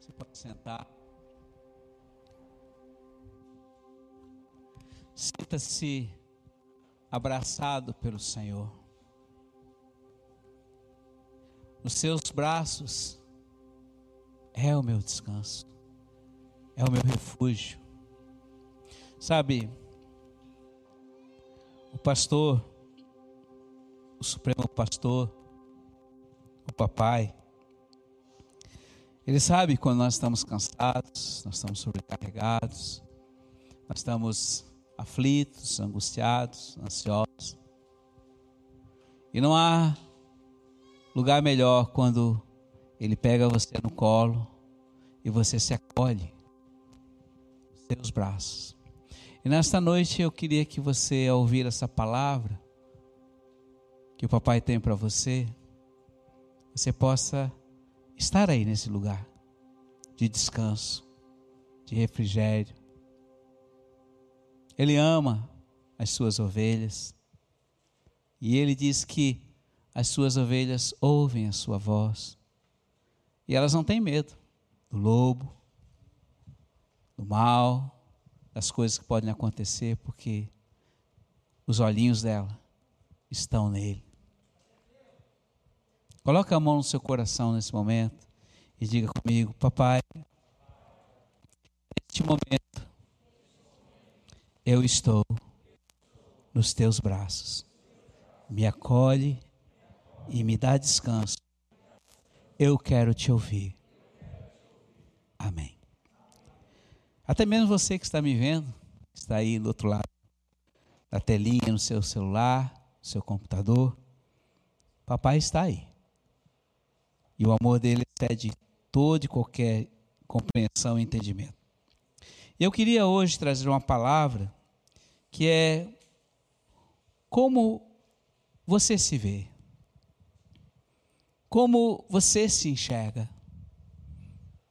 Você pode sentar. Sinta-se abraçado pelo Senhor. Nos seus braços é o meu descanso, é o meu refúgio. Sabe, o pastor, o Supremo Pastor, o papai, ele sabe quando nós estamos cansados, nós estamos sobrecarregados, nós estamos aflitos, angustiados, ansiosos. E não há lugar melhor quando ele pega você no colo e você se acolhe nos seus braços. E nesta noite eu queria que você, ao ouvir essa palavra que o papai tem para você, você possa estar aí nesse lugar de descanso, de refrigério. Ele ama as suas ovelhas. E ele diz que as suas ovelhas ouvem a sua voz. E elas não têm medo do lobo, do mal, das coisas que podem acontecer, porque os olhinhos dela estão nele. Coloque a mão no seu coração nesse momento e diga comigo, papai, neste momento eu estou nos teus braços. Me acolhe e me dá descanso. Eu quero te ouvir. Amém. Até mesmo você que está me vendo, está aí do outro lado da telinha, no seu celular, no seu computador, papai está aí. E o amor dele excede toda e qualquer compreensão e entendimento. Eu queria hoje trazer uma palavra que é como você se vê como você se enxerga.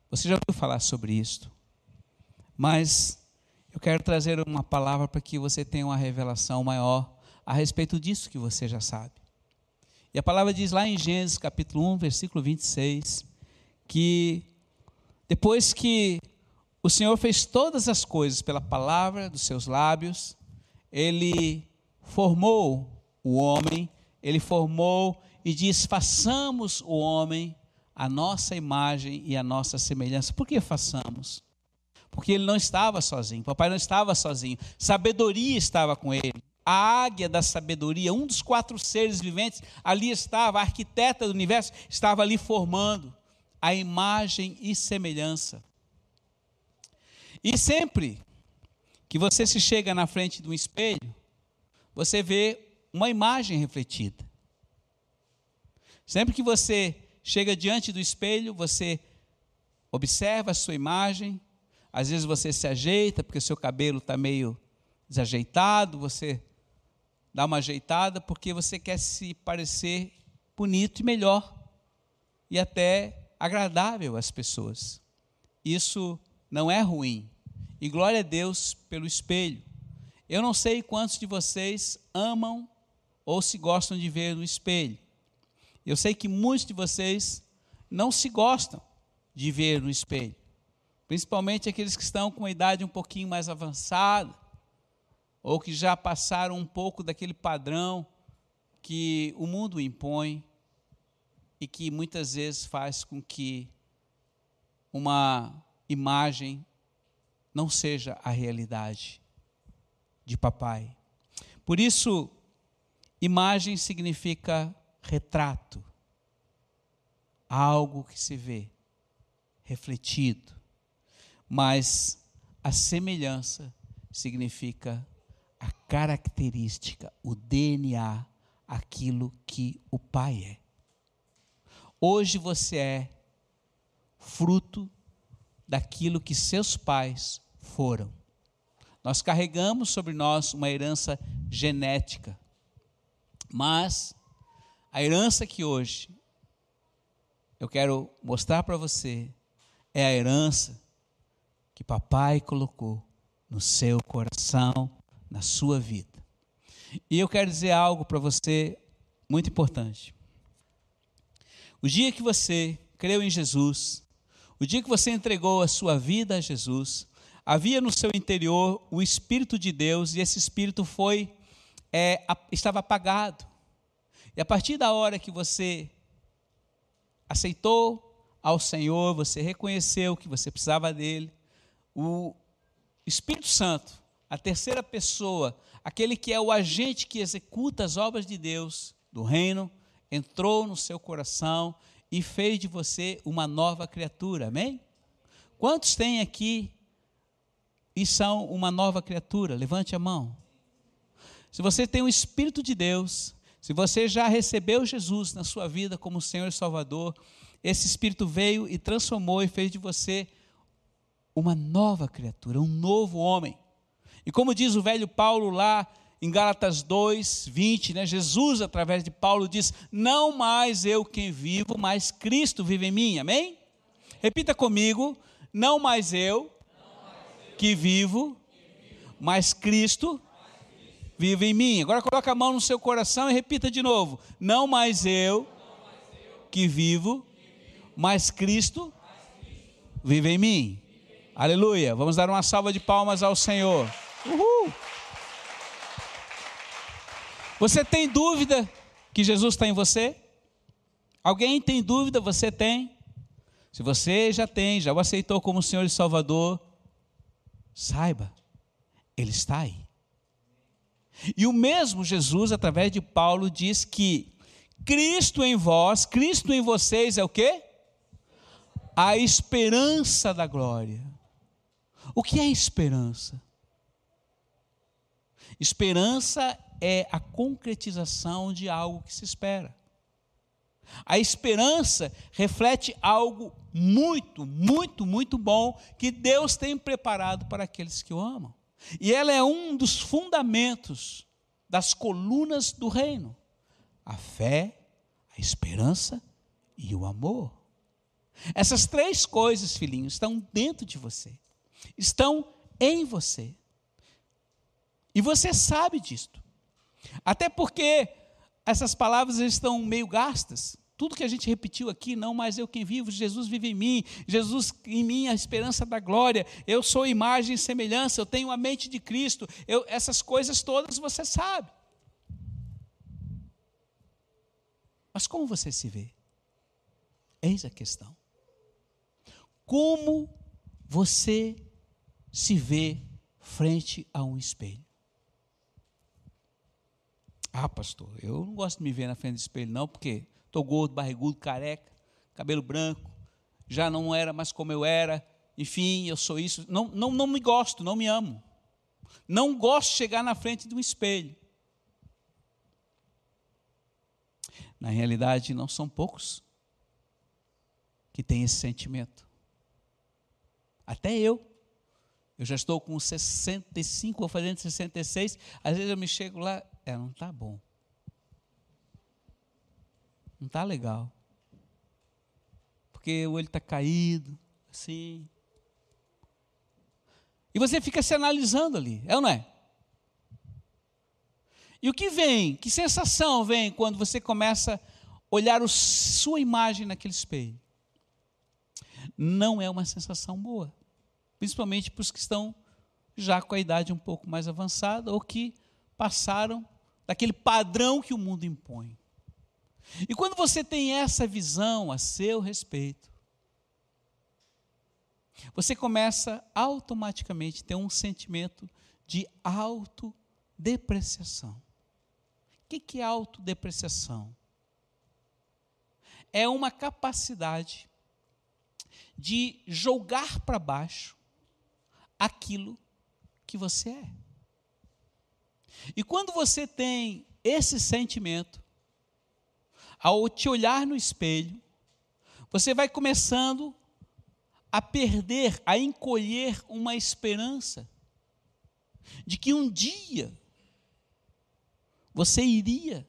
Você já ouviu falar sobre isso, mas eu quero trazer uma palavra para que você tenha uma revelação maior a respeito disso que você já sabe. E a palavra diz lá em Gênesis capítulo 1, versículo 26, que depois que o Senhor fez todas as coisas pela palavra dos seus lábios, ele formou o homem, ele formou e diz: façamos o homem a nossa imagem e a nossa semelhança. Por que façamos? Porque ele não estava sozinho, papai não estava sozinho, sabedoria estava com ele. A águia da sabedoria, um dos quatro seres viventes, ali estava, a arquiteta do universo, estava ali formando a imagem e semelhança. E sempre que você se chega na frente de um espelho, você vê uma imagem refletida. Sempre que você chega diante do espelho, você observa a sua imagem, às vezes você se ajeita porque seu cabelo está meio desajeitado, você dá uma ajeitada porque você quer se parecer bonito e melhor e até agradável às pessoas. Isso não é ruim. E glória a Deus pelo espelho. Eu não sei quantos de vocês amam ou se gostam de ver no espelho. Eu sei que muitos de vocês não se gostam de ver no espelho, principalmente aqueles que estão com a idade um pouquinho mais avançada, ou que já passaram um pouco daquele padrão que o mundo impõe e que muitas vezes faz com que uma imagem não seja a realidade de papai. Por isso, imagem significa retrato, algo que se vê refletido, mas a semelhança significa a característica, o DNA, aquilo que o Pai é. Hoje você é fruto daquilo que seus pais foram. Nós carregamos sobre nós uma herança genética, mas a herança que hoje eu quero mostrar para você é a herança que papai colocou no seu coração, na sua vida. E eu quero dizer algo para você muito importante. O dia que você creu em Jesus, O dia que você entregou a sua vida a Jesus, havia no seu interior o Espírito de Deus e esse Espírito foi é, estava apagado. E a partir da hora que você aceitou ao Senhor, você reconheceu que você precisava dele, o Espírito Santo, a terceira pessoa, aquele que é o agente que executa as obras de Deus, do reino, entrou no seu coração e fez de você uma nova criatura, amém? Quantos têm aqui e são uma nova criatura? Levante a mão. Se você tem o Espírito de Deus, se você já recebeu Jesus na sua vida como Senhor e Salvador, esse Espírito veio e transformou e fez de você uma nova criatura, um novo homem. E como diz o velho Paulo lá em Gálatas 2, 20, né, Jesus, através de Paulo, diz: Não mais eu quem vivo, mas Cristo vive em mim. Amém? Repita comigo: Não mais eu que vivo, mas Cristo vive em mim. Agora coloca a mão no seu coração e repita de novo: Não mais eu que vivo, mas Cristo vive em mim. Aleluia. Vamos dar uma salva de palmas ao Senhor. Você tem dúvida que Jesus está em você? Alguém tem dúvida? Você tem? Se você já tem, já o aceitou como Senhor e Salvador, saiba, Ele está aí. E o mesmo Jesus, através de Paulo, diz que Cristo em vós, Cristo em vocês é o quê? A esperança da glória. O que é esperança? Esperança é a concretização de algo que se espera. A esperança reflete algo muito, muito, muito bom que Deus tem preparado para aqueles que o amam. E ela é um dos fundamentos das colunas do reino: a fé, a esperança e o amor. Essas três coisas, filhinhos, estão dentro de você, estão em você. E você sabe disto. Até porque essas palavras estão meio gastas. Tudo que a gente repetiu aqui, não mais eu quem vivo, Jesus vive em mim, Jesus em mim a esperança da glória, eu sou imagem e semelhança, eu tenho a mente de Cristo, eu, essas coisas todas você sabe. Mas como você se vê? Eis a questão. Como você se vê frente a um espelho? Ah, pastor, eu não gosto de me ver na frente do espelho, não, porque estou gordo, barrigudo, careca, cabelo branco, já não era mais como eu era, enfim, eu sou isso. Não, não, não me gosto, não me amo. Não gosto de chegar na frente de um espelho. Na realidade, não são poucos que têm esse sentimento. Até eu. Eu já estou com 65, vou fazendo 66. Às vezes eu me chego lá, é, não está bom. Não está legal. Porque o olho está caído, assim. E você fica se analisando ali, é ou não é? E o que vem, que sensação vem quando você começa a olhar a sua imagem naquele espelho? Não é uma sensação boa, principalmente para os que estão já com a idade um pouco mais avançada ou que passaram daquele padrão que o mundo impõe. E quando você tem essa visão a seu respeito, você começa automaticamente a ter um sentimento de autodepreciação. O que é autodepreciação? É uma capacidade de jogar para baixo aquilo que você é. E quando você tem esse sentimento, ao te olhar no espelho, você vai começando a perder, a encolher uma esperança de que um dia você iria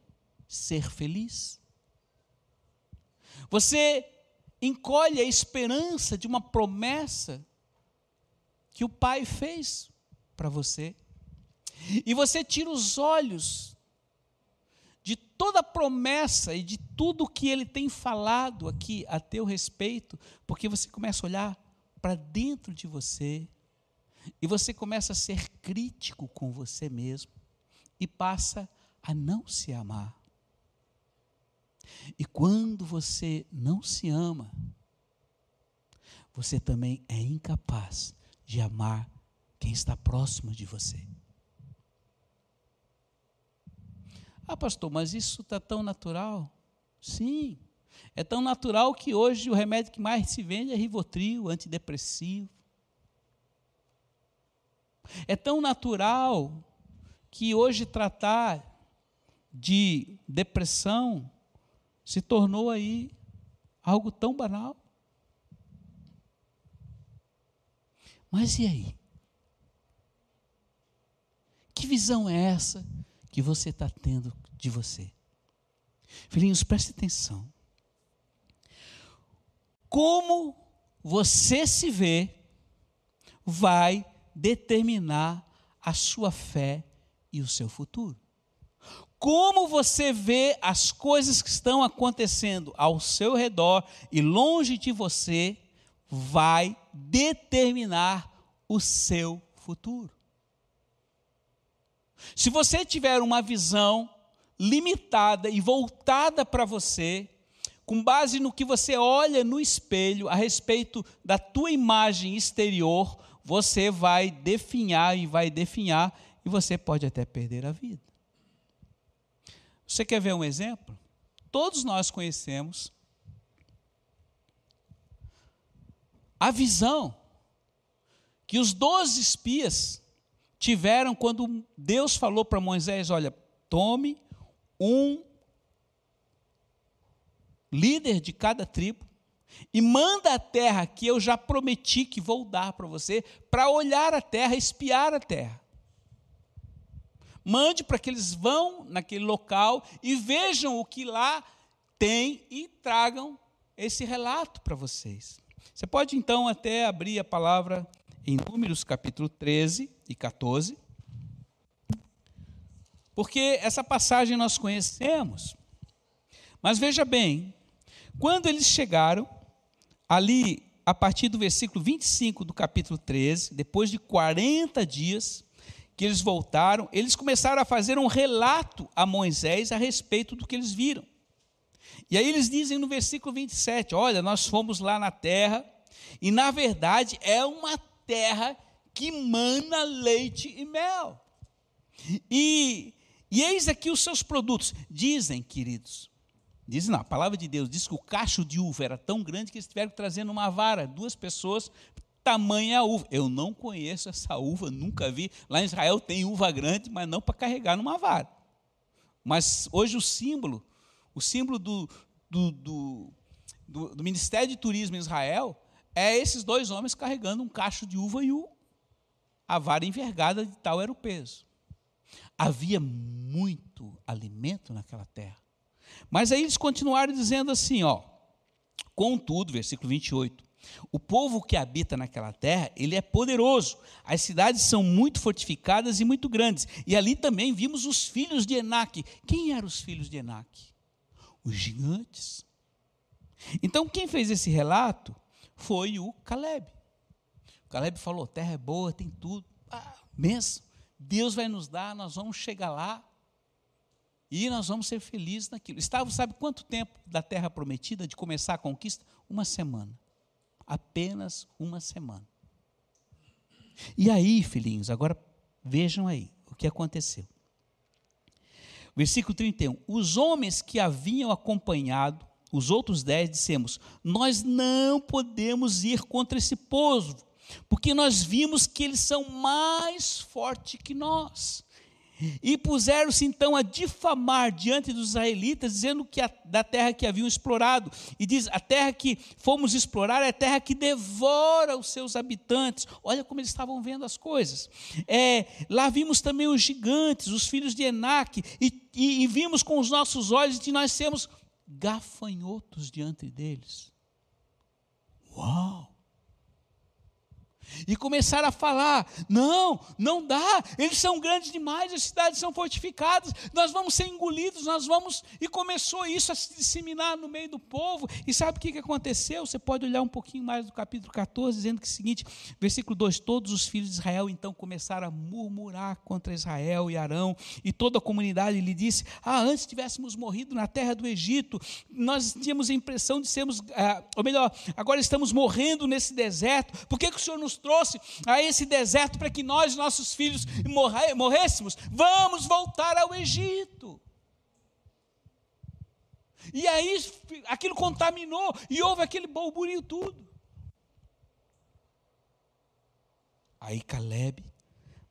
ser feliz. Você encolhe a esperança de uma promessa que o Pai fez para você. E você tira os olhos de toda a promessa e de tudo que ele tem falado aqui a teu respeito, porque você começa a olhar para dentro de você e você começa a ser crítico com você mesmo e passa a não se amar. E quando você não se ama, você também é incapaz de amar quem está próximo de você. Ah, pastor, mas isso está tão natural? Sim, é tão natural que hoje o remédio que mais se vende é Rivotril, antidepressivo. É tão natural que hoje tratar de depressão se tornou aí algo tão banal. Mas e aí? Que visão é essa que você está tendo de você? Filhinhos, preste atenção. Como você se vê vai determinar a sua fé e o seu futuro. Como você vê as coisas que estão acontecendo ao seu redor e longe de você, vai determinar o seu futuro. Se você tiver uma visão limitada e voltada para você, com base no que você olha no espelho a respeito da tua imagem exterior, você vai definhar e vai definhar e você pode até perder a vida. Você quer ver um exemplo? Todos nós conhecemos a visão que os doze espias tiveram quando Deus falou para Moisés: Olha, tome um líder de cada tribo e manda a terra que eu já prometi que vou dar para você, para olhar a terra, espiar a terra. Mande para que eles vão naquele local e vejam o que lá tem e tragam esse relato para vocês. Você pode então até abrir a palavra em Números capítulo 13 e 14. Porque essa passagem nós conhecemos. Mas veja bem, quando eles chegaram, ali, a partir do versículo 25 do capítulo 13, depois de 40 dias que eles voltaram, eles começaram a fazer um relato a Moisés a respeito do que eles viram. E aí eles dizem no versículo 27, olha, nós fomos lá na terra, e na verdade é uma terra que mana leite e mel. E, e eis aqui os seus produtos. Dizem, queridos, dizem não, a palavra de Deus diz que o cacho de uva era tão grande que eles tiveram que trazer numa vara, duas pessoas, tamanha a uva. Eu não conheço essa uva, nunca vi. Lá em Israel tem uva grande, mas não para carregar numa vara. Mas hoje o símbolo, o símbolo do, do, do, do, do Ministério de Turismo em Israel é esses dois homens carregando um cacho de uva e o, a vara envergada de tal era o peso. Havia muito alimento naquela terra. Mas aí eles continuaram dizendo assim, ó, contudo, versículo 28, o povo que habita naquela terra, ele é poderoso. As cidades são muito fortificadas e muito grandes. E ali também vimos os filhos de Enaque. Quem eram os filhos de Enaque? Os gigantes. Então, quem fez esse relato foi o Caleb. O Caleb falou: terra é boa, tem tudo. Ah. Deus vai nos dar, nós vamos chegar lá e nós vamos ser felizes naquilo. Estava, sabe quanto tempo da terra prometida de começar a conquista? Uma semana. Apenas uma semana. E aí, filhinhos, agora vejam aí o que aconteceu. Versículo 31. Os homens que haviam acompanhado os outros dez dissemos: Nós não podemos ir contra esse povo, porque nós vimos que eles são mais fortes que nós. E puseram-se então a difamar diante dos israelitas, dizendo que a, da terra que haviam explorado. E diz: a terra que fomos explorar é a terra que devora os seus habitantes. Olha como eles estavam vendo as coisas. É, lá vimos também os gigantes, os filhos de Enaque, e, e, e vimos com os nossos olhos que nós temos gafanhotos diante deles. Uau! E começaram a falar: não, não dá, eles são grandes demais, as cidades são fortificadas, nós vamos ser engolidos, nós vamos. E começou isso a se disseminar no meio do povo. E sabe o que aconteceu? Você pode olhar um pouquinho mais do capítulo 14, dizendo que é o seguinte, versículo 2: Todos os filhos de Israel então começaram a murmurar contra Israel e Arão, e toda a comunidade lhe disse: Ah, antes tivéssemos morrido na terra do Egito, nós tínhamos a impressão de sermos, ah, ou melhor, agora estamos morrendo nesse deserto, por que, que o Senhor nos trouxe a esse deserto para que nós, nossos filhos, morrêssemos. Vamos voltar ao Egito. E aí aquilo contaminou e houve aquele burburinho tudo. Aí Caleb,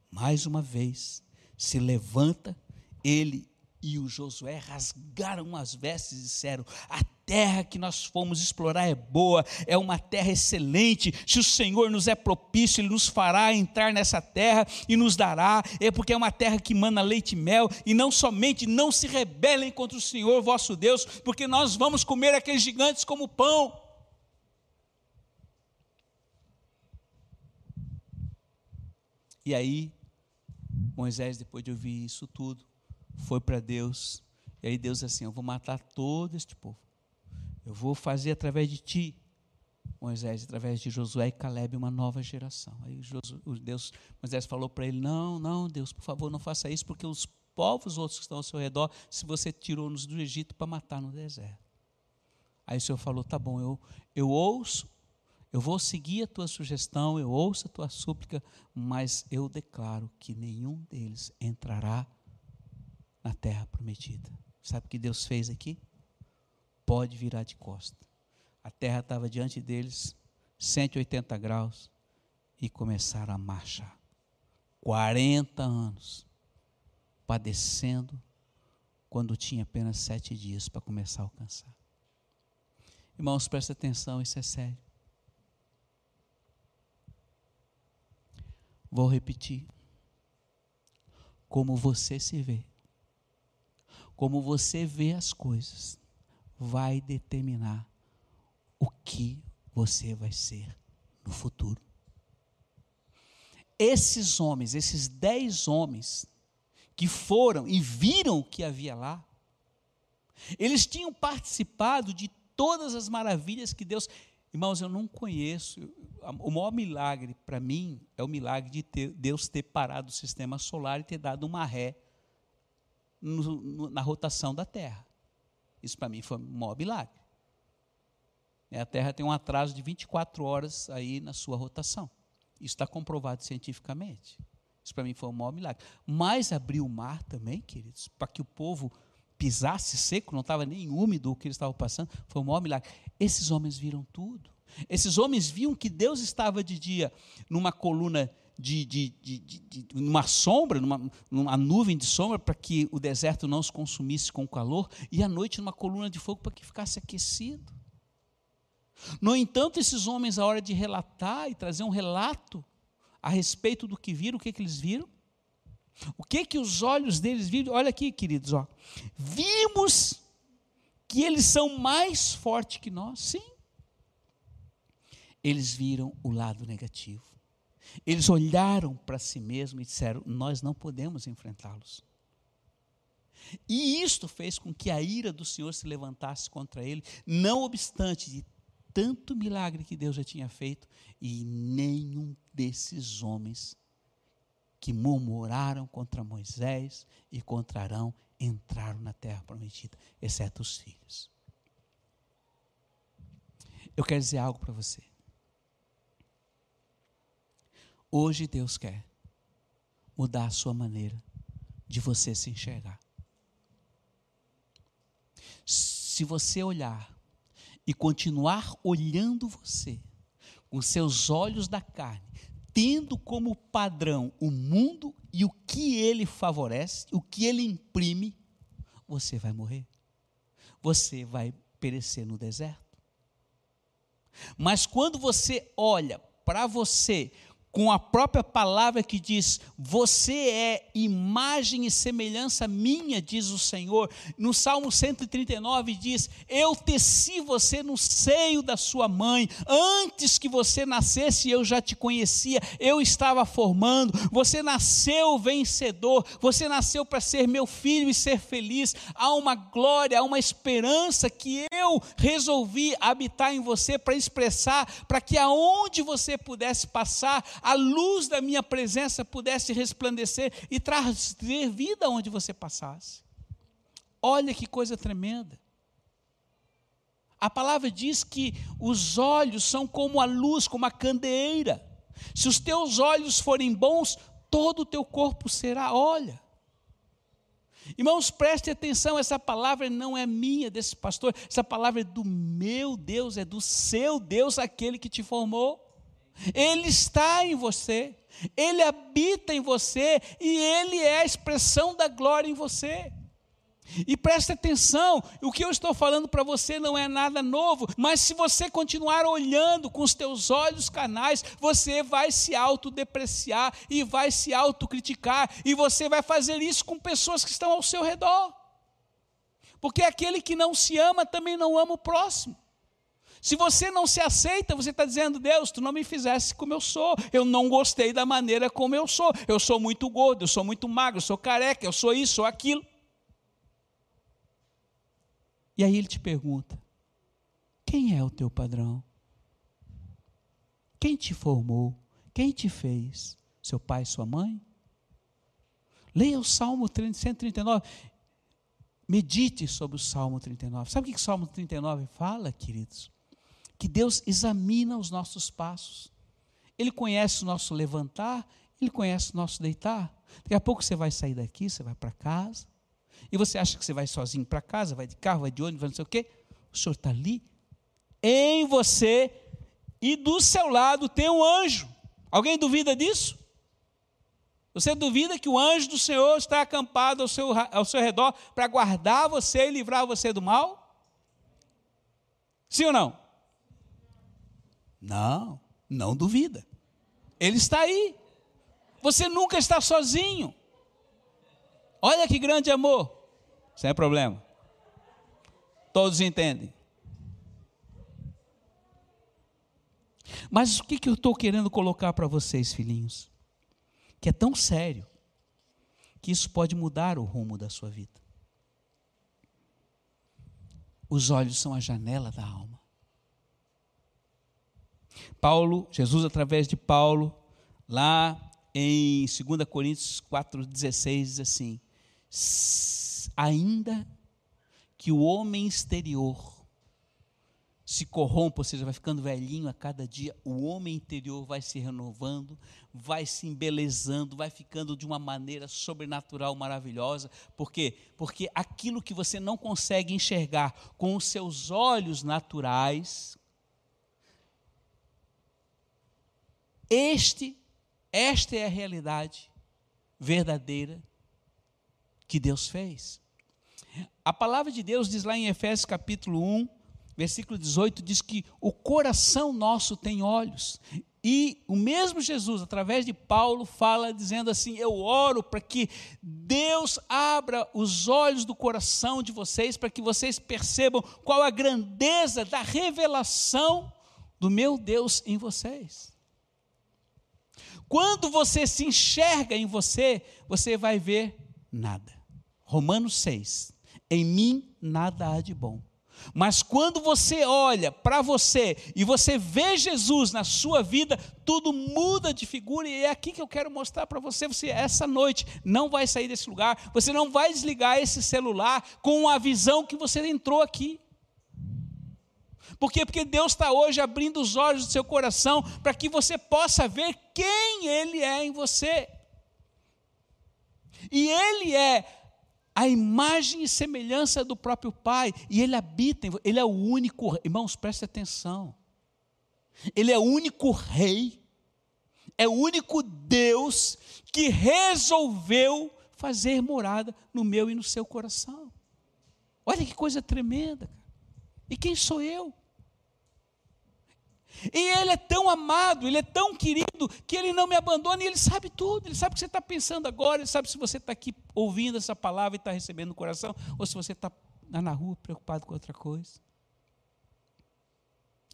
mais uma vez, se levanta, ele e o Josué rasgaram as vestes e disseram: A terra que nós fomos explorar é boa, é uma terra excelente. Se o Senhor nos é propício, Ele nos fará entrar nessa terra e nos dará, é porque é uma terra que mana leite e mel. E não somente não se rebelem contra o Senhor vosso Deus, porque nós vamos comer aqueles gigantes como pão. E aí, Moisés, depois de ouvir isso tudo, foi para Deus. E aí Deus assim: Eu vou matar todo este povo. Eu vou fazer através de ti, Moisés, através de Josué e Caleb, uma nova geração. Aí Deus, Moisés falou para ele: Não, não, Deus, por favor, não faça isso, porque os povos outros que estão ao seu redor, se você tirou-nos do Egito para matar no deserto. Aí o Senhor falou: Tá bom, eu, eu ouço, eu vou seguir a tua sugestão, eu ouço a tua súplica, mas eu declaro que nenhum deles entrará na terra prometida. Sabe o que Deus fez aqui? pode virar de costa. A terra estava diante deles, 180 graus, e começaram a marchar. 40 anos, padecendo, quando tinha apenas sete dias para começar a alcançar. Irmãos, presta atenção, isso é sério. Vou repetir. Como você se vê, como você vê as coisas, vai determinar o que você vai ser no futuro. Esses homens, esses dez homens que foram e viram o que havia lá, eles tinham participado de todas as maravilhas que Deus. Irmãos, eu não conheço. O maior milagre para mim é o milagre de ter, Deus ter parado o sistema solar e ter dado uma ré no, no, na rotação da Terra. Isso para mim foi um maior milagre. A Terra tem um atraso de 24 horas aí na sua rotação. Isso está comprovado cientificamente. Isso para mim foi um maior milagre. Mas abriu o mar também, queridos, para que o povo pisasse seco, não estava nem úmido o que eles estavam passando, foi um maior milagre. Esses homens viram tudo. Esses homens viam que Deus estava de dia numa coluna de, de, de, de, uma sombra, numa, numa nuvem de sombra, para que o deserto não os consumisse com calor, e à noite numa coluna de fogo para que ficasse aquecido. No entanto, esses homens, à hora de relatar e trazer um relato a respeito do que viram, o que, que eles viram? O que que os olhos deles viram? Olha aqui, queridos, ó. Vimos que eles são mais fortes que nós, sim. Eles viram o lado negativo. Eles olharam para si mesmos e disseram: Nós não podemos enfrentá-los. E isto fez com que a ira do Senhor se levantasse contra ele, não obstante de tanto milagre que Deus já tinha feito, e nenhum desses homens que murmuraram contra Moisés e contra Arão entraram na terra prometida, exceto os filhos. Eu quero dizer algo para você. Hoje Deus quer mudar a sua maneira de você se enxergar. Se você olhar e continuar olhando você com seus olhos da carne, tendo como padrão o mundo e o que ele favorece, o que ele imprime, você vai morrer. Você vai perecer no deserto. Mas quando você olha para você com a própria palavra que diz: Você é imagem e semelhança minha, diz o Senhor. No Salmo 139 diz: Eu teci você no seio da sua mãe, antes que você nascesse, eu já te conhecia, eu estava formando. Você nasceu vencedor, você nasceu para ser meu filho e ser feliz. Há uma glória, há uma esperança que eu resolvi habitar em você para expressar, para que aonde você pudesse passar, a luz da minha presença pudesse resplandecer e trazer vida onde você passasse. Olha que coisa tremenda. A palavra diz que os olhos são como a luz, como a candeeira. Se os teus olhos forem bons, todo o teu corpo será. Olha. Irmãos, preste atenção, essa palavra não é minha, desse pastor, essa palavra é do meu Deus, é do seu Deus, aquele que te formou. Ele está em você, ele habita em você e ele é a expressão da glória em você. E preste atenção, o que eu estou falando para você não é nada novo, mas se você continuar olhando com os teus olhos canais, você vai se autodepreciar e vai se autocriticar, e você vai fazer isso com pessoas que estão ao seu redor. Porque aquele que não se ama também não ama o próximo. Se você não se aceita, você está dizendo, Deus, tu não me fizesse como eu sou, eu não gostei da maneira como eu sou, eu sou muito gordo, eu sou muito magro, eu sou careca, eu sou isso, sou aquilo. E aí ele te pergunta: quem é o teu padrão? Quem te formou? Quem te fez? Seu pai, sua mãe? Leia o Salmo 139. Medite sobre o Salmo 39. Sabe o que o Salmo 39 fala, queridos? Que Deus examina os nossos passos. Ele conhece o nosso levantar, ele conhece o nosso deitar. Daqui a pouco você vai sair daqui, você vai para casa, e você acha que você vai sozinho para casa, vai de carro, vai de ônibus, vai não sei o quê. O Senhor está ali, em você, e do seu lado tem um anjo. Alguém duvida disso? Você duvida que o anjo do Senhor está acampado ao seu, ao seu redor para guardar você e livrar você do mal? Sim ou não? Não, não duvida. Ele está aí. Você nunca está sozinho. Olha que grande amor. Sem problema. Todos entendem. Mas o que, que eu estou querendo colocar para vocês, filhinhos? Que é tão sério que isso pode mudar o rumo da sua vida. Os olhos são a janela da alma. Paulo, Jesus através de Paulo, lá em 2 Coríntios 4,16 diz assim: ainda que o homem exterior se corrompa, ou seja, vai ficando velhinho a cada dia, o homem interior vai se renovando, vai se embelezando, vai ficando de uma maneira sobrenatural, maravilhosa. Por quê? Porque aquilo que você não consegue enxergar com os seus olhos naturais, Este, esta é a realidade verdadeira que Deus fez. A palavra de Deus diz lá em Efésios capítulo 1, versículo 18, diz que o coração nosso tem olhos. E o mesmo Jesus, através de Paulo, fala dizendo assim: Eu oro para que Deus abra os olhos do coração de vocês, para que vocês percebam qual a grandeza da revelação do meu Deus em vocês. Quando você se enxerga em você, você vai ver nada. Romanos 6. Em mim nada há de bom. Mas quando você olha para você e você vê Jesus na sua vida, tudo muda de figura e é aqui que eu quero mostrar para você. Você essa noite não vai sair desse lugar, você não vai desligar esse celular com a visão que você entrou aqui. Por quê? Porque Deus está hoje abrindo os olhos do seu coração para que você possa ver quem Ele é em você. E Ele é a imagem e semelhança do próprio Pai, e Ele habita em você. Ele é o único, irmãos, preste atenção. Ele é o único Rei, é o único Deus que resolveu fazer morada no meu e no seu coração. Olha que coisa tremenda. E quem sou eu? E ele é tão amado, ele é tão querido, que ele não me abandona e ele sabe tudo. Ele sabe o que você está pensando agora, ele sabe se você está aqui ouvindo essa palavra e está recebendo no coração, ou se você está na rua preocupado com outra coisa.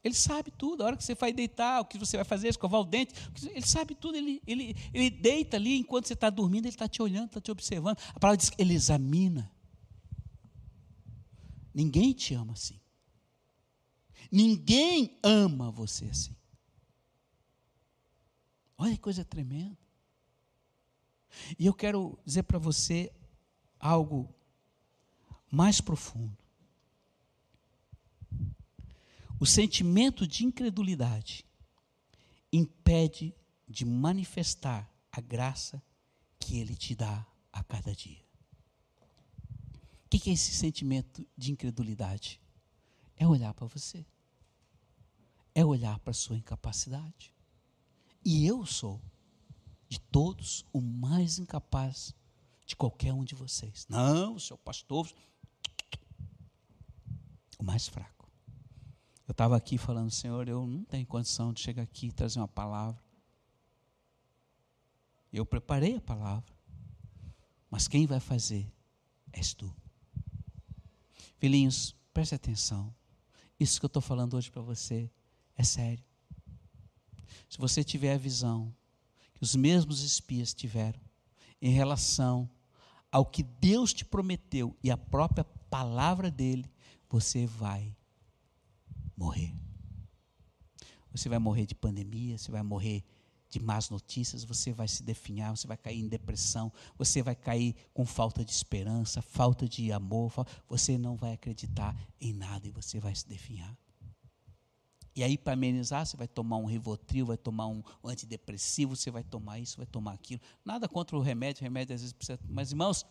Ele sabe tudo, a hora que você vai deitar, o que você vai fazer, escovar o dente, ele sabe tudo, ele, ele, ele deita ali enquanto você está dormindo, ele está te olhando, está te observando. A palavra diz que ele examina. Ninguém te ama assim. Ninguém ama você assim. Olha que coisa tremenda. E eu quero dizer para você algo mais profundo. O sentimento de incredulidade impede de manifestar a graça que Ele te dá a cada dia. O que é esse sentimento de incredulidade? É olhar para você, é olhar para a sua incapacidade. E eu sou, de todos, o mais incapaz de qualquer um de vocês. Não, o seu pastor, o mais fraco. Eu estava aqui falando, Senhor, eu não tenho condição de chegar aqui e trazer uma palavra. Eu preparei a palavra, mas quem vai fazer és tu. Filhinhos, preste atenção. Isso que eu estou falando hoje para você é sério. Se você tiver a visão que os mesmos espias tiveram em relação ao que Deus te prometeu e a própria palavra dele, você vai morrer. Você vai morrer de pandemia, você vai morrer de más notícias, você vai se definhar, você vai cair em depressão, você vai cair com falta de esperança, falta de amor, você não vai acreditar em nada e você vai se definhar. E aí, para amenizar, você vai tomar um Rivotril, vai tomar um antidepressivo, você vai tomar isso, vai tomar aquilo. Nada contra o remédio, remédio às vezes precisa. Mas, irmãos,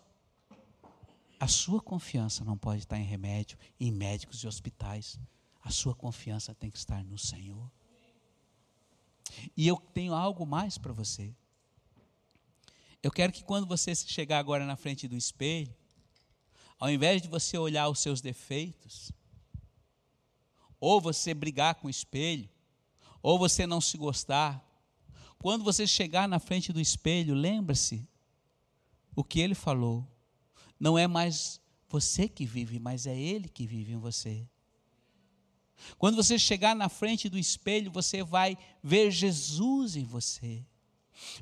a sua confiança não pode estar em remédio, em médicos e hospitais. A sua confiança tem que estar no Senhor. E eu tenho algo mais para você. Eu quero que quando você chegar agora na frente do espelho, ao invés de você olhar os seus defeitos, ou você brigar com o espelho, ou você não se gostar, quando você chegar na frente do espelho, lembre-se o que ele falou. Não é mais você que vive, mas é ele que vive em você. Quando você chegar na frente do espelho, você vai ver Jesus em você.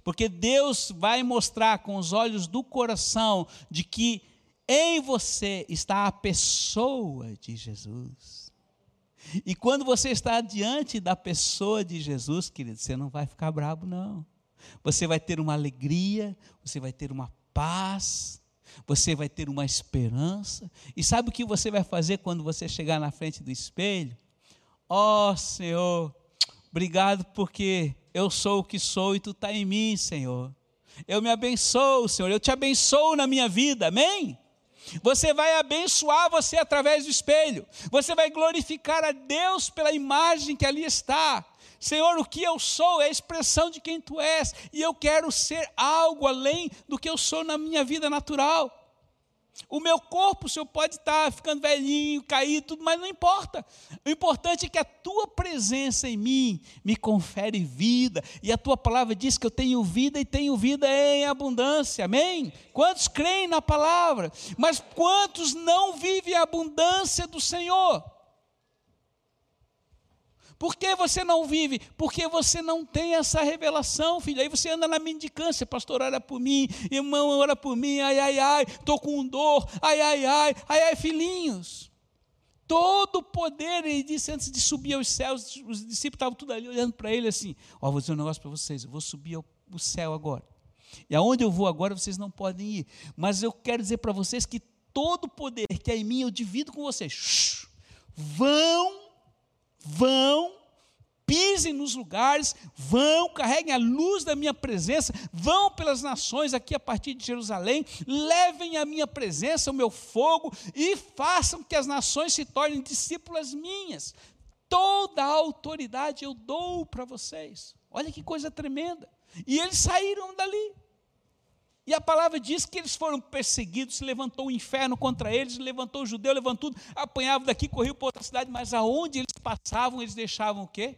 Porque Deus vai mostrar com os olhos do coração de que em você está a pessoa de Jesus. E quando você está diante da pessoa de Jesus, querido, você não vai ficar bravo, não. Você vai ter uma alegria, você vai ter uma paz, você vai ter uma esperança. E sabe o que você vai fazer quando você chegar na frente do espelho? Ó oh, Senhor, obrigado porque eu sou o que sou e tu está em mim, Senhor. Eu me abençoo, Senhor, eu te abençoo na minha vida, amém? Você vai abençoar você através do espelho, você vai glorificar a Deus pela imagem que ali está. Senhor, o que eu sou é a expressão de quem tu és, e eu quero ser algo além do que eu sou na minha vida natural. O meu corpo, o Senhor pode estar ficando velhinho, caído, tudo, mas não importa. O importante é que a tua presença em mim me confere vida. E a tua palavra diz que eu tenho vida e tenho vida em abundância. Amém? Quantos creem na palavra? Mas quantos não vivem a abundância do Senhor? Por que você não vive? Porque você não tem essa revelação, filho. Aí você anda na mendicância, pastor, ora por mim, irmão, ora por mim, ai, ai, ai, estou com dor, ai, ai, ai, ai, ai, filhinhos. Todo o poder, ele disse antes de subir aos céus, os discípulos estavam tudo ali olhando para ele assim: Ó, oh, vou dizer um negócio para vocês, eu vou subir ao, céu agora. E aonde eu vou agora, vocês não podem ir. Mas eu quero dizer para vocês que todo o poder que é em mim, eu divido com vocês. Vão vão, pisem nos lugares, vão, carreguem a luz da minha presença, vão pelas nações aqui a partir de Jerusalém, levem a minha presença, o meu fogo, e façam que as nações se tornem discípulas minhas. Toda a autoridade eu dou para vocês. Olha que coisa tremenda. E eles saíram dali. E a palavra diz que eles foram perseguidos, se levantou o inferno contra eles, levantou o judeu, levantou tudo, apanhava daqui, corriam para outra cidade, mas aonde eles passavam, eles deixavam o quê?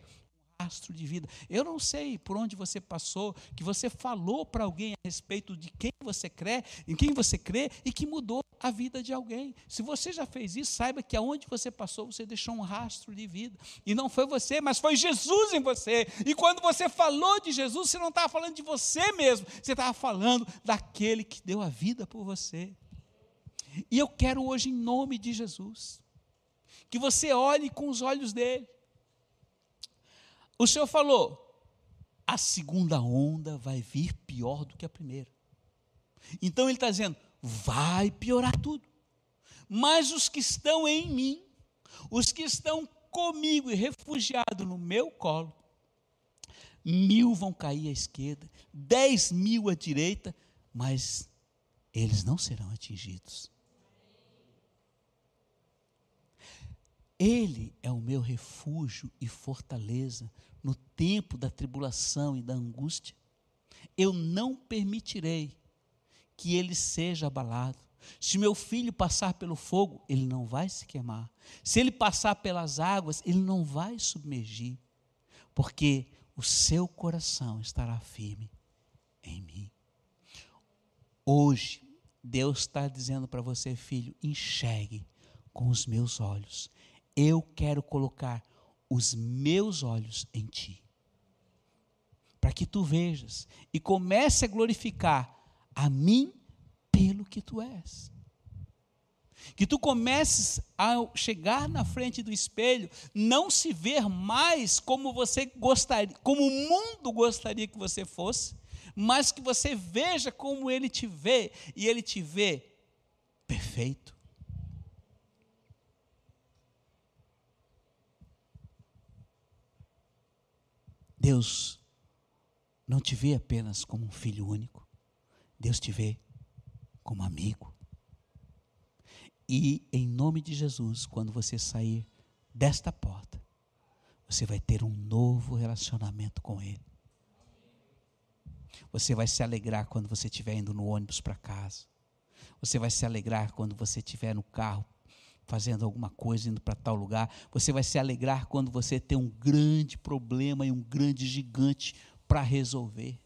Rastro de vida. Eu não sei por onde você passou, que você falou para alguém a respeito de quem você crê, em quem você crê e que mudou a vida de alguém. Se você já fez isso, saiba que aonde você passou, você deixou um rastro de vida. E não foi você, mas foi Jesus em você. E quando você falou de Jesus, você não estava falando de você mesmo, você estava falando daquele que deu a vida por você. E eu quero hoje, em nome de Jesus, que você olhe com os olhos dele o Senhor falou: a segunda onda vai vir pior do que a primeira. Então ele está dizendo: vai piorar tudo. Mas os que estão em mim, os que estão comigo e refugiados no meu colo, mil vão cair à esquerda, dez mil à direita, mas eles não serão atingidos. Ele é o meu refúgio e fortaleza no tempo da tribulação e da angústia. Eu não permitirei que ele seja abalado. Se meu filho passar pelo fogo, ele não vai se queimar. Se ele passar pelas águas, ele não vai submergir, porque o seu coração estará firme em mim. Hoje, Deus está dizendo para você, filho, enxergue com os meus olhos eu quero colocar os meus olhos em ti. Para que tu vejas e comece a glorificar a mim pelo que tu és. Que tu comeces a chegar na frente do espelho, não se ver mais como você gostaria, como o mundo gostaria que você fosse, mas que você veja como ele te vê e ele te vê perfeito Deus não te vê apenas como um filho único, Deus te vê como amigo. E em nome de Jesus, quando você sair desta porta, você vai ter um novo relacionamento com Ele. Você vai se alegrar quando você estiver indo no ônibus para casa. Você vai se alegrar quando você estiver no carro fazendo alguma coisa, indo para tal lugar. Você vai se alegrar quando você tem um grande problema e um grande gigante para resolver.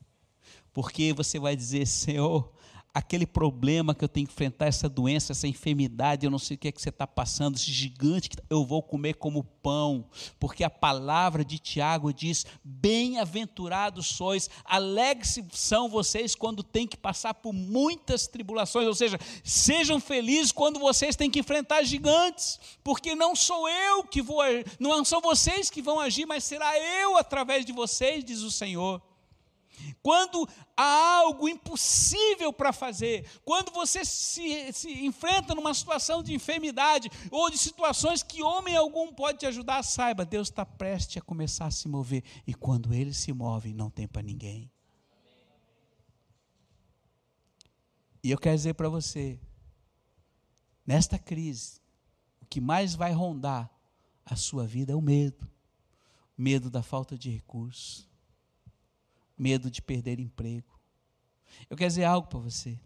Porque você vai dizer, Senhor, aquele problema que eu tenho que enfrentar, essa doença, essa enfermidade, eu não sei o que é que você está passando, esse gigante que eu vou comer como pão, porque a palavra de Tiago diz: bem-aventurados sois, alegre-se são vocês quando têm que passar por muitas tribulações, ou seja, sejam felizes quando vocês têm que enfrentar gigantes, porque não sou eu que vou, não são vocês que vão agir, mas será eu através de vocês, diz o Senhor. Quando há algo impossível para fazer, quando você se, se, enfrenta numa situação de enfermidade ou de situações que homem algum pode te ajudar, saiba, Deus está prestes a começar a se mover. E quando ele se move, não tem para ninguém. E eu quero dizer para você, nesta crise, o que mais vai rondar a sua vida é o medo medo da falta de recursos medo de perder emprego. Eu quero dizer algo para você.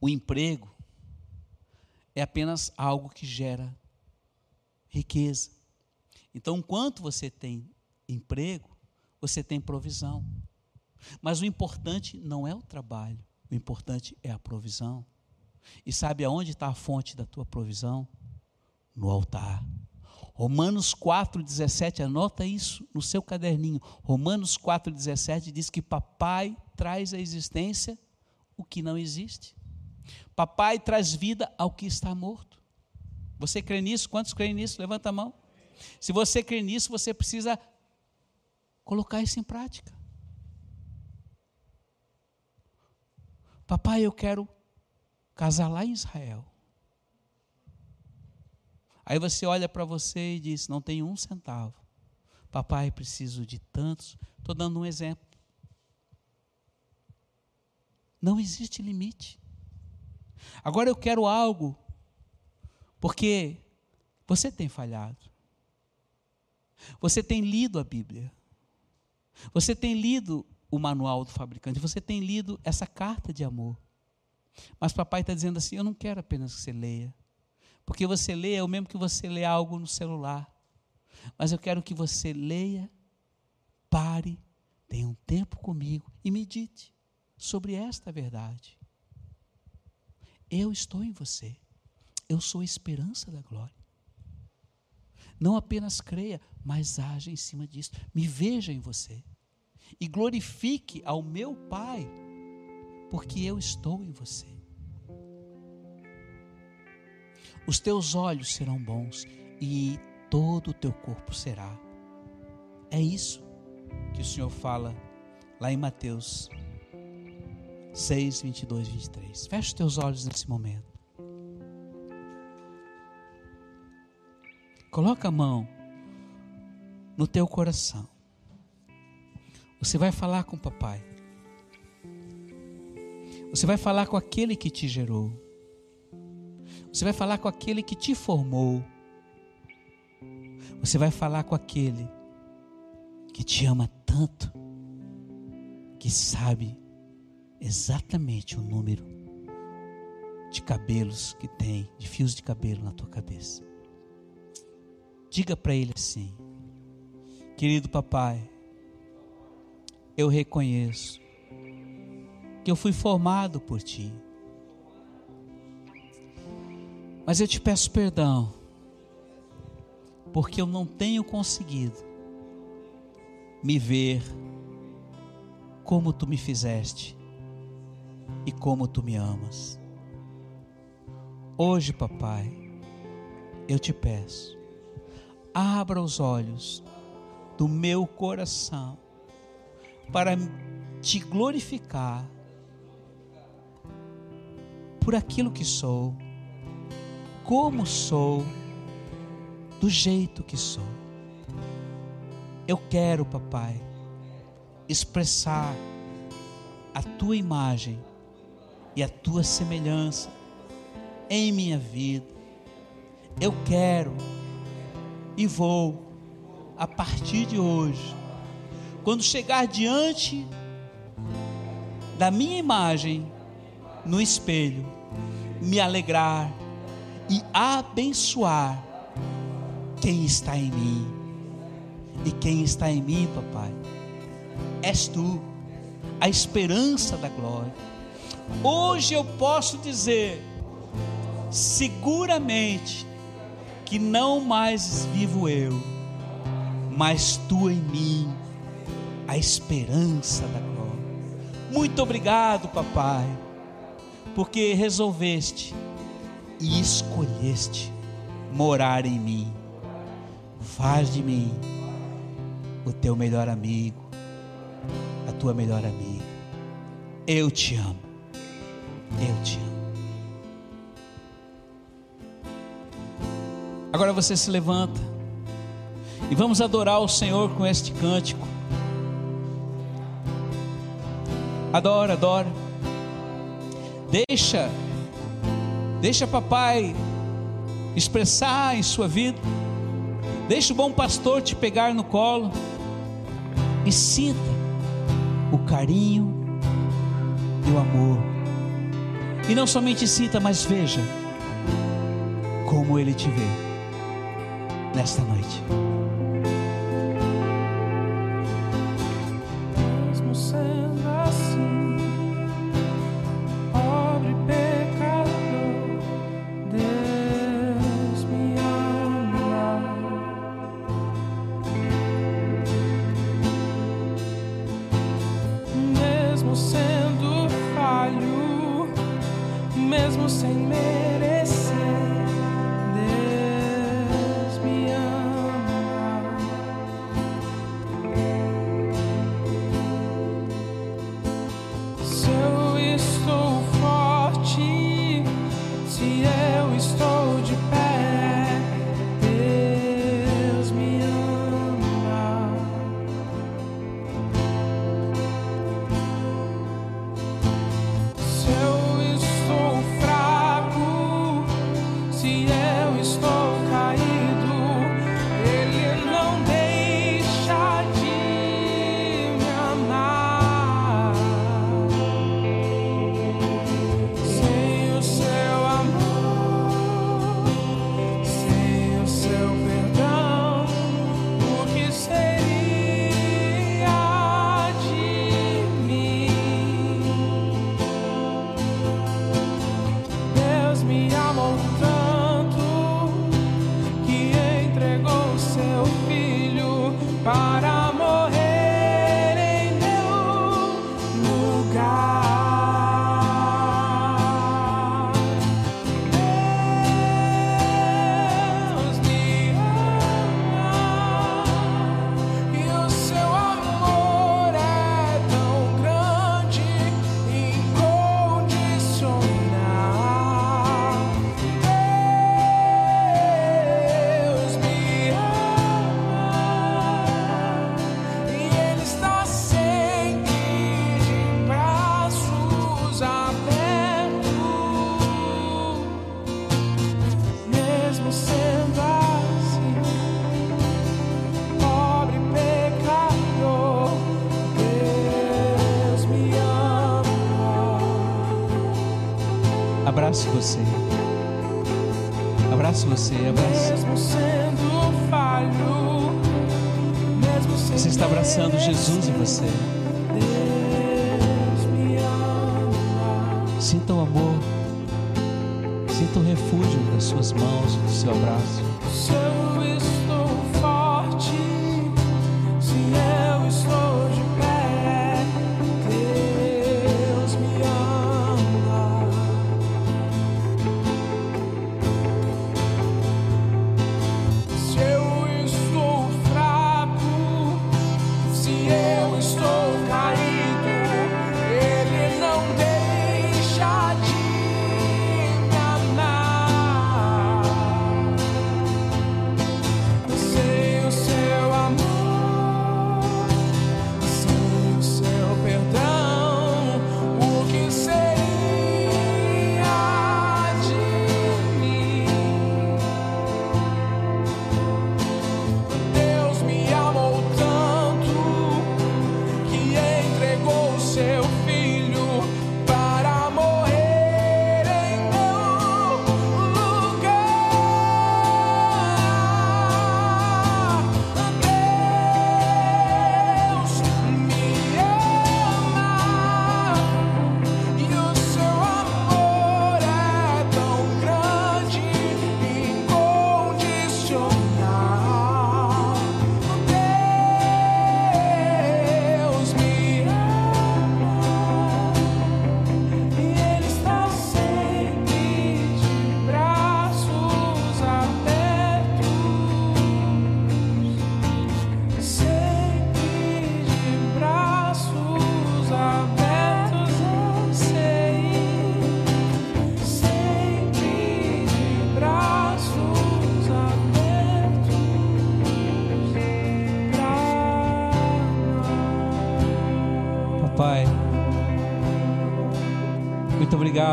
O emprego é apenas algo que gera riqueza. Então, enquanto você tem emprego, você tem provisão. Mas o importante não é o trabalho, o importante é a provisão. E sabe aonde está a fonte da tua provisão? No altar. Romanos 4,17, anota isso no seu caderninho. Romanos 4,17 diz que papai traz à existência o que não existe. Papai traz vida ao que está morto. Você crê nisso? Quantos creem nisso? Levanta a mão. Se você crê nisso, você precisa colocar isso em prática. Papai, eu quero casar lá em Israel. Aí você olha para você e diz: Não tenho um centavo. Papai, preciso de tantos. Estou dando um exemplo. Não existe limite. Agora eu quero algo, porque você tem falhado. Você tem lido a Bíblia. Você tem lido o manual do fabricante. Você tem lido essa carta de amor. Mas papai está dizendo assim: Eu não quero apenas que você leia. Porque você lê é o mesmo que você lê algo no celular. Mas eu quero que você leia pare, tenha um tempo comigo e medite sobre esta verdade. Eu estou em você. Eu sou a esperança da glória. Não apenas creia, mas haja em cima disso. Me veja em você. E glorifique ao meu Pai, porque eu estou em você. Os teus olhos serão bons e todo o teu corpo será. É isso que o Senhor fala lá em Mateus 6, 22, 23. Feche os teus olhos nesse momento. Coloca a mão no teu coração. Você vai falar com o papai. Você vai falar com aquele que te gerou. Você vai falar com aquele que te formou. Você vai falar com aquele que te ama tanto, que sabe exatamente o número de cabelos que tem, de fios de cabelo na tua cabeça. Diga para ele assim: Querido papai, eu reconheço que eu fui formado por ti. Mas eu te peço perdão, porque eu não tenho conseguido me ver como tu me fizeste e como tu me amas. Hoje, papai, eu te peço, abra os olhos do meu coração para te glorificar por aquilo que sou, como sou, do jeito que sou. Eu quero, papai, expressar a tua imagem e a tua semelhança em minha vida. Eu quero e vou, a partir de hoje, quando chegar diante da minha imagem no espelho, me alegrar e abençoar quem está em mim. E quem está em mim, papai, és tu, a esperança da glória. Hoje eu posso dizer, seguramente, que não mais vivo eu, mas tu em mim, a esperança da glória. Muito obrigado, papai, porque resolveste e escolheste morar em mim. Faz de mim o teu melhor amigo, a tua melhor amiga. Eu te amo. Eu te amo. Agora você se levanta e vamos adorar o Senhor com este cântico. Adora, adora. Deixa, deixa papai expressar em sua vida. Deixa o bom pastor te pegar no colo e sinta o carinho e o amor. E não somente sinta, mas veja como ele te vê nesta noite. Você. Mesmo sendo falho, mesmo Você está abraçando Jesus em você. Sinta o amor. Sinta o refúgio das suas mãos, do seu abraço.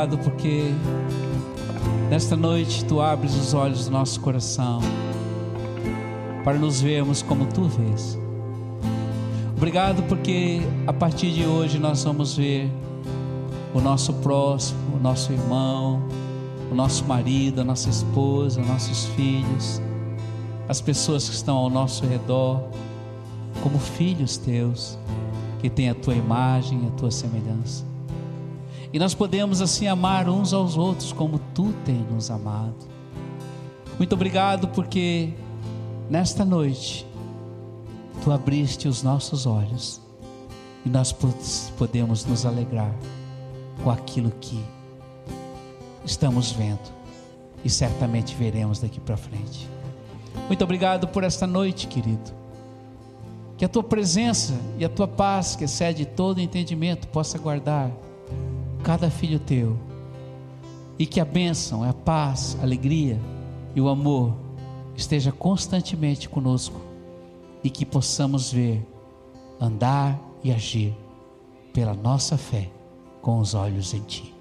Obrigado porque nesta noite tu abres os olhos do nosso coração para nos vermos como tu vês. Obrigado porque a partir de hoje nós vamos ver o nosso próximo, o nosso irmão, o nosso marido, a nossa esposa, nossos filhos, as pessoas que estão ao nosso redor, como filhos teus, que têm a tua imagem e a tua semelhança. E nós podemos assim amar uns aos outros como tu tens nos amado. Muito obrigado porque nesta noite tu abriste os nossos olhos e nós po- podemos nos alegrar com aquilo que estamos vendo e certamente veremos daqui para frente. Muito obrigado por esta noite, querido. Que a tua presença e a tua paz, que excede todo entendimento, possa guardar cada filho teu. E que a bênção, a paz, a alegria e o amor esteja constantemente conosco e que possamos ver, andar e agir pela nossa fé com os olhos em ti.